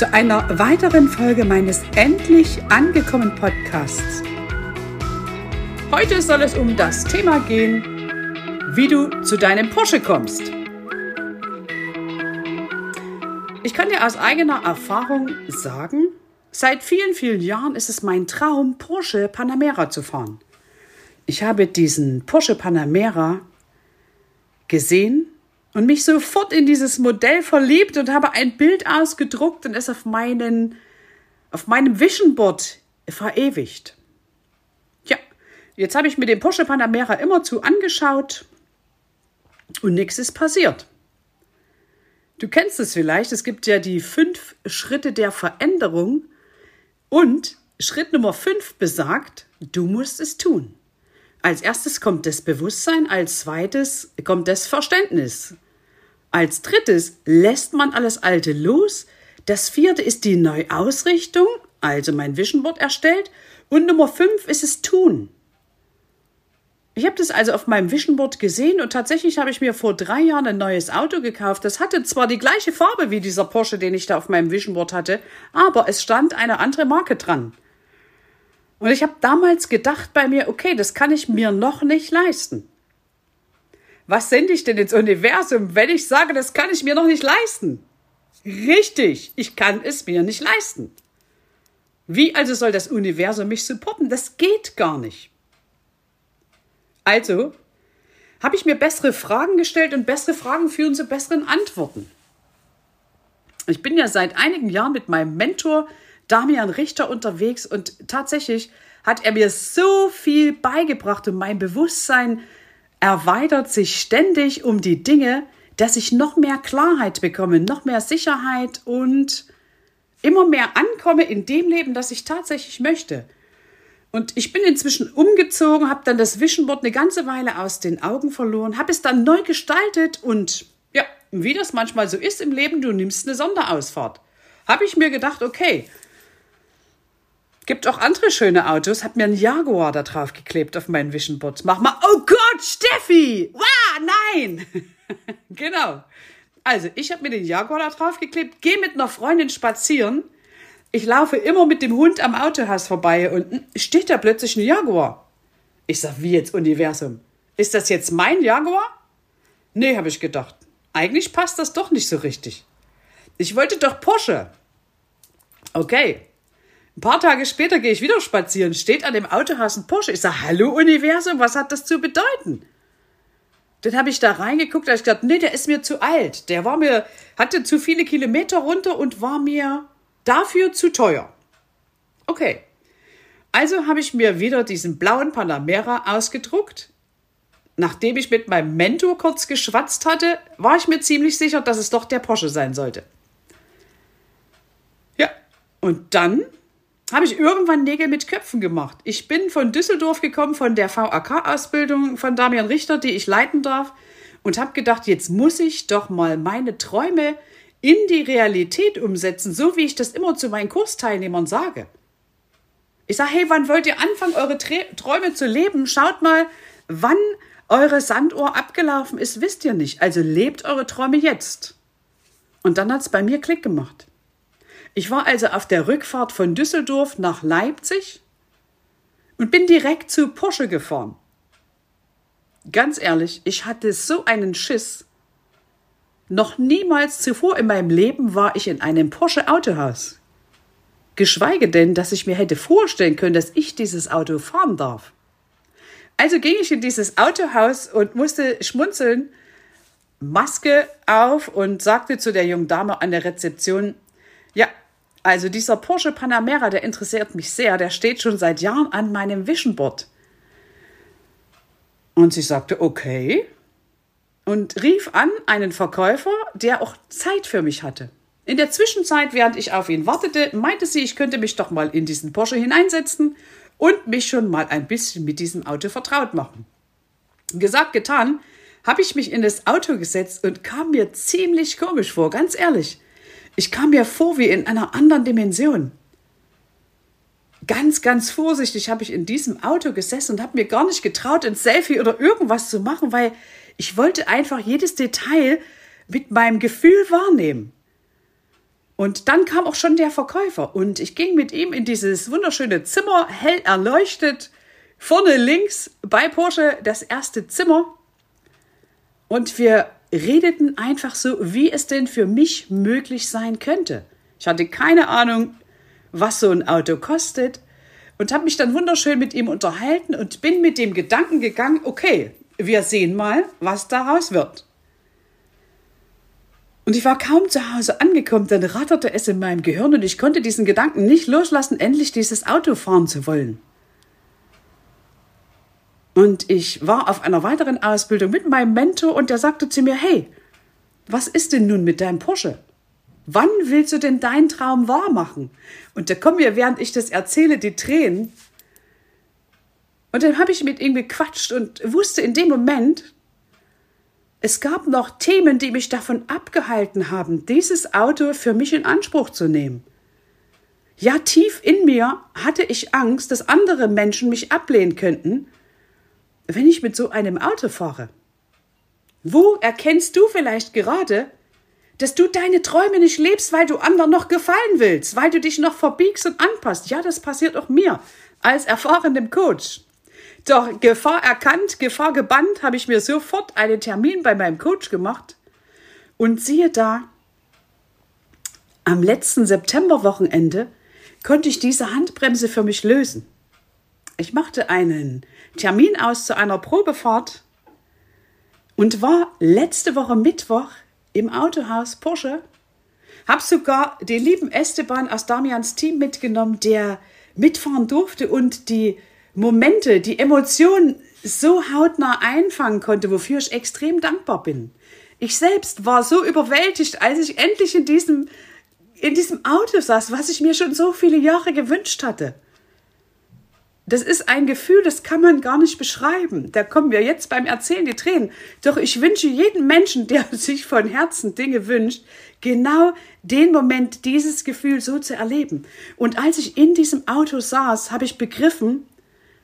zu einer weiteren Folge meines Endlich angekommen Podcasts. Heute soll es um das Thema gehen, wie du zu deinem Porsche kommst. Ich kann dir aus eigener Erfahrung sagen, seit vielen, vielen Jahren ist es mein Traum, Porsche Panamera zu fahren. Ich habe diesen Porsche Panamera gesehen und mich sofort in dieses Modell verliebt und habe ein Bild ausgedruckt und es auf, meinen, auf meinem Vision Board verewigt. Ja, jetzt habe ich mir den Porsche Panamera immerzu angeschaut und nichts ist passiert. Du kennst es vielleicht, es gibt ja die fünf Schritte der Veränderung und Schritt Nummer fünf besagt, du musst es tun. Als erstes kommt das Bewusstsein, als zweites kommt das Verständnis. Als drittes lässt man alles Alte los. Das vierte ist die Neuausrichtung, also mein Vision Board erstellt. Und Nummer fünf ist es Tun. Ich habe das also auf meinem Vision Board gesehen und tatsächlich habe ich mir vor drei Jahren ein neues Auto gekauft. Das hatte zwar die gleiche Farbe wie dieser Porsche, den ich da auf meinem Vision Board hatte, aber es stand eine andere Marke dran. Und ich habe damals gedacht bei mir, okay, das kann ich mir noch nicht leisten. Was sende ich denn ins Universum, wenn ich sage, das kann ich mir noch nicht leisten? Richtig, ich kann es mir nicht leisten. Wie also soll das Universum mich supporten? Das geht gar nicht. Also habe ich mir bessere Fragen gestellt und bessere Fragen führen zu besseren Antworten. Ich bin ja seit einigen Jahren mit meinem Mentor Damian Richter unterwegs und tatsächlich hat er mir so viel beigebracht und mein Bewusstsein erweitert sich ständig um die Dinge, dass ich noch mehr Klarheit bekomme, noch mehr Sicherheit und immer mehr ankomme in dem Leben, das ich tatsächlich möchte. Und ich bin inzwischen umgezogen, habe dann das Vision Board eine ganze Weile aus den Augen verloren, habe es dann neu gestaltet und ja, wie das manchmal so ist im Leben, du nimmst eine Sonderausfahrt. Habe ich mir gedacht, okay, Gibt auch andere schöne Autos. Hab mir einen Jaguar da drauf geklebt auf meinen Vision Board. Mach mal, oh Gott, Steffi! Wow, nein! genau. Also, ich habe mir den Jaguar da drauf geklebt, gehe mit einer Freundin spazieren. Ich laufe immer mit dem Hund am Autohaus vorbei und steht da plötzlich ein Jaguar. Ich sag, wie jetzt Universum? Ist das jetzt mein Jaguar? Nee, habe ich gedacht. Eigentlich passt das doch nicht so richtig. Ich wollte doch Porsche. Okay, ein paar Tage später gehe ich wieder spazieren, steht an dem Autohaus ein Porsche. Ich sage, hallo Universum, was hat das zu bedeuten? Dann habe ich da reingeguckt, da habe ich gedacht, nee, der ist mir zu alt. Der war mir, hatte zu viele Kilometer runter und war mir dafür zu teuer. Okay. Also habe ich mir wieder diesen blauen Panamera ausgedruckt. Nachdem ich mit meinem Mentor kurz geschwatzt hatte, war ich mir ziemlich sicher, dass es doch der Porsche sein sollte. Und dann habe ich irgendwann Nägel mit Köpfen gemacht. Ich bin von Düsseldorf gekommen, von der VAK-Ausbildung von Damian Richter, die ich leiten darf, und habe gedacht, jetzt muss ich doch mal meine Träume in die Realität umsetzen, so wie ich das immer zu meinen Kursteilnehmern sage. Ich sage, hey, wann wollt ihr anfangen, eure Träume zu leben? Schaut mal, wann eure Sanduhr abgelaufen ist, wisst ihr nicht. Also lebt eure Träume jetzt. Und dann hat es bei mir Klick gemacht. Ich war also auf der Rückfahrt von Düsseldorf nach Leipzig und bin direkt zu Porsche gefahren. Ganz ehrlich, ich hatte so einen Schiss. Noch niemals zuvor in meinem Leben war ich in einem Porsche Autohaus. Geschweige denn, dass ich mir hätte vorstellen können, dass ich dieses Auto fahren darf. Also ging ich in dieses Autohaus und musste schmunzeln, Maske auf und sagte zu der jungen Dame an der Rezeption, ja, also dieser Porsche Panamera, der interessiert mich sehr, der steht schon seit Jahren an meinem Vision Board. Und sie sagte, okay, und rief an einen Verkäufer, der auch Zeit für mich hatte. In der Zwischenzeit, während ich auf ihn wartete, meinte sie, ich könnte mich doch mal in diesen Porsche hineinsetzen und mich schon mal ein bisschen mit diesem Auto vertraut machen. Gesagt, getan, habe ich mich in das Auto gesetzt und kam mir ziemlich komisch vor, ganz ehrlich. Ich kam mir vor wie in einer anderen Dimension. Ganz, ganz vorsichtig habe ich in diesem Auto gesessen und habe mir gar nicht getraut, ein Selfie oder irgendwas zu machen, weil ich wollte einfach jedes Detail mit meinem Gefühl wahrnehmen. Und dann kam auch schon der Verkäufer und ich ging mit ihm in dieses wunderschöne Zimmer, hell erleuchtet, vorne links bei Porsche das erste Zimmer. Und wir redeten einfach so, wie es denn für mich möglich sein könnte. Ich hatte keine Ahnung, was so ein Auto kostet und habe mich dann wunderschön mit ihm unterhalten und bin mit dem Gedanken gegangen, okay, wir sehen mal, was daraus wird. Und ich war kaum zu Hause angekommen, dann ratterte es in meinem Gehirn und ich konnte diesen Gedanken nicht loslassen, endlich dieses Auto fahren zu wollen. Und ich war auf einer weiteren Ausbildung mit meinem Mentor und der sagte zu mir, hey, was ist denn nun mit deinem Porsche? Wann willst du denn deinen Traum wahr machen? Und da kommen mir, während ich das erzähle, die Tränen. Und dann habe ich mit ihm gequatscht und wusste in dem Moment, es gab noch Themen, die mich davon abgehalten haben, dieses Auto für mich in Anspruch zu nehmen. Ja, tief in mir hatte ich Angst, dass andere Menschen mich ablehnen könnten wenn ich mit so einem Auto fahre? Wo erkennst du vielleicht gerade, dass du deine Träume nicht lebst, weil du anderen noch gefallen willst, weil du dich noch verbiegst und anpasst? Ja, das passiert auch mir als erfahrenem Coach. Doch Gefahr erkannt, Gefahr gebannt, habe ich mir sofort einen Termin bei meinem Coach gemacht. Und siehe da, am letzten Septemberwochenende konnte ich diese Handbremse für mich lösen. Ich machte einen Termin aus zu einer Probefahrt und war letzte Woche Mittwoch im Autohaus Porsche. Hab sogar den lieben Esteban aus Damians Team mitgenommen, der mitfahren durfte und die Momente, die Emotionen so hautnah einfangen konnte, wofür ich extrem dankbar bin. Ich selbst war so überwältigt, als ich endlich in diesem, in diesem Auto saß, was ich mir schon so viele Jahre gewünscht hatte. Das ist ein Gefühl, das kann man gar nicht beschreiben. Da kommen wir jetzt beim Erzählen die Tränen. Doch ich wünsche jedem Menschen, der sich von Herzen Dinge wünscht, genau den Moment, dieses Gefühl so zu erleben. Und als ich in diesem Auto saß, habe ich begriffen,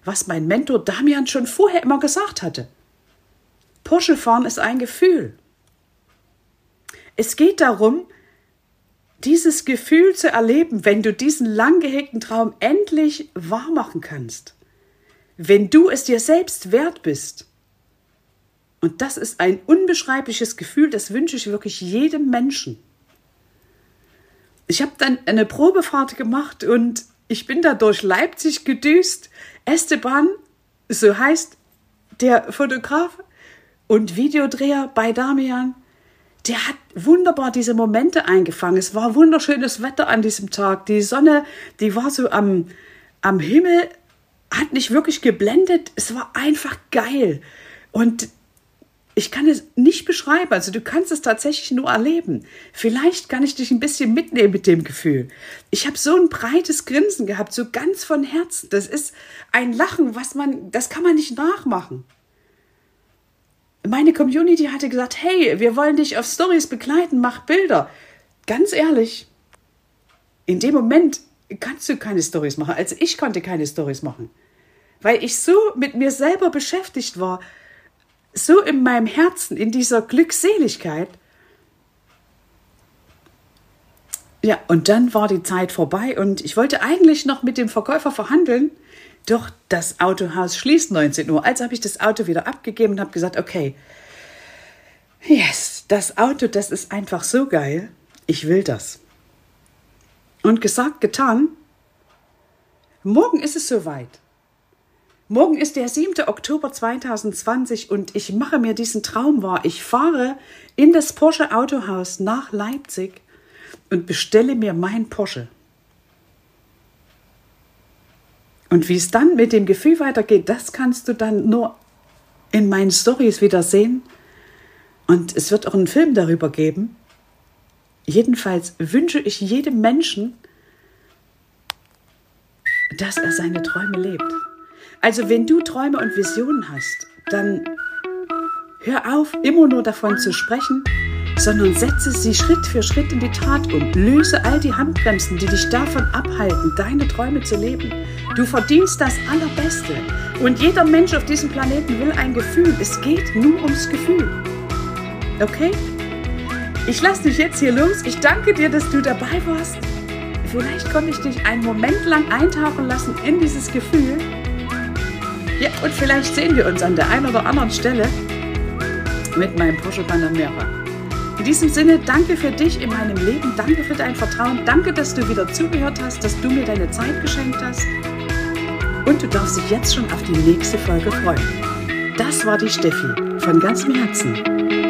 was mein Mentor Damian schon vorher immer gesagt hatte. Porsche fahren ist ein Gefühl. Es geht darum, dieses Gefühl zu erleben, wenn du diesen lang gehegten Traum endlich wahr machen kannst. Wenn du es dir selbst wert bist. Und das ist ein unbeschreibliches Gefühl, das wünsche ich wirklich jedem Menschen. Ich habe dann eine Probefahrt gemacht und ich bin da durch Leipzig gedüst. Esteban, so heißt der Fotograf und Videodreher bei Damian, der hat wunderbar diese Momente eingefangen. Es war wunderschönes Wetter an diesem Tag. Die Sonne, die war so am, am Himmel, hat nicht wirklich geblendet. Es war einfach geil. Und ich kann es nicht beschreiben. Also du kannst es tatsächlich nur erleben. Vielleicht kann ich dich ein bisschen mitnehmen mit dem Gefühl. Ich habe so ein breites Grinsen gehabt, so ganz von Herzen. Das ist ein Lachen, was man, das kann man nicht nachmachen. Meine Community hatte gesagt, hey, wir wollen dich auf Stories begleiten, mach Bilder. Ganz ehrlich, in dem Moment kannst du keine Stories machen. Also ich konnte keine Stories machen, weil ich so mit mir selber beschäftigt war so in meinem Herzen, in dieser Glückseligkeit. Ja, und dann war die Zeit vorbei und ich wollte eigentlich noch mit dem Verkäufer verhandeln, doch das Autohaus schließt 19 Uhr. Also habe ich das Auto wieder abgegeben und habe gesagt, okay, yes, das Auto, das ist einfach so geil, ich will das. Und gesagt, getan, morgen ist es soweit. Morgen ist der 7. Oktober 2020 und ich mache mir diesen Traum wahr. Ich fahre in das Porsche Autohaus nach Leipzig und bestelle mir mein Porsche. Und wie es dann mit dem Gefühl weitergeht, das kannst du dann nur in meinen Stories wieder sehen. Und es wird auch einen Film darüber geben. Jedenfalls wünsche ich jedem Menschen, dass er seine Träume lebt. Also wenn du Träume und Visionen hast, dann hör auf, immer nur davon zu sprechen, sondern setze sie Schritt für Schritt in die Tat um. Löse all die Handbremsen, die dich davon abhalten, deine Träume zu leben. Du verdienst das Allerbeste. Und jeder Mensch auf diesem Planeten will ein Gefühl. Es geht nur ums Gefühl. Okay? Ich lasse dich jetzt hier los. Ich danke dir, dass du dabei warst. Vielleicht konnte ich dich einen Moment lang eintauchen lassen in dieses Gefühl ja, und vielleicht sehen wir uns an der einen oder anderen Stelle mit meinem Porsche Panamera. In diesem Sinne, danke für dich in meinem Leben, danke für dein Vertrauen, danke, dass du wieder zugehört hast, dass du mir deine Zeit geschenkt hast. Und du darfst dich jetzt schon auf die nächste Folge freuen. Das war die Steffi von ganzem Herzen.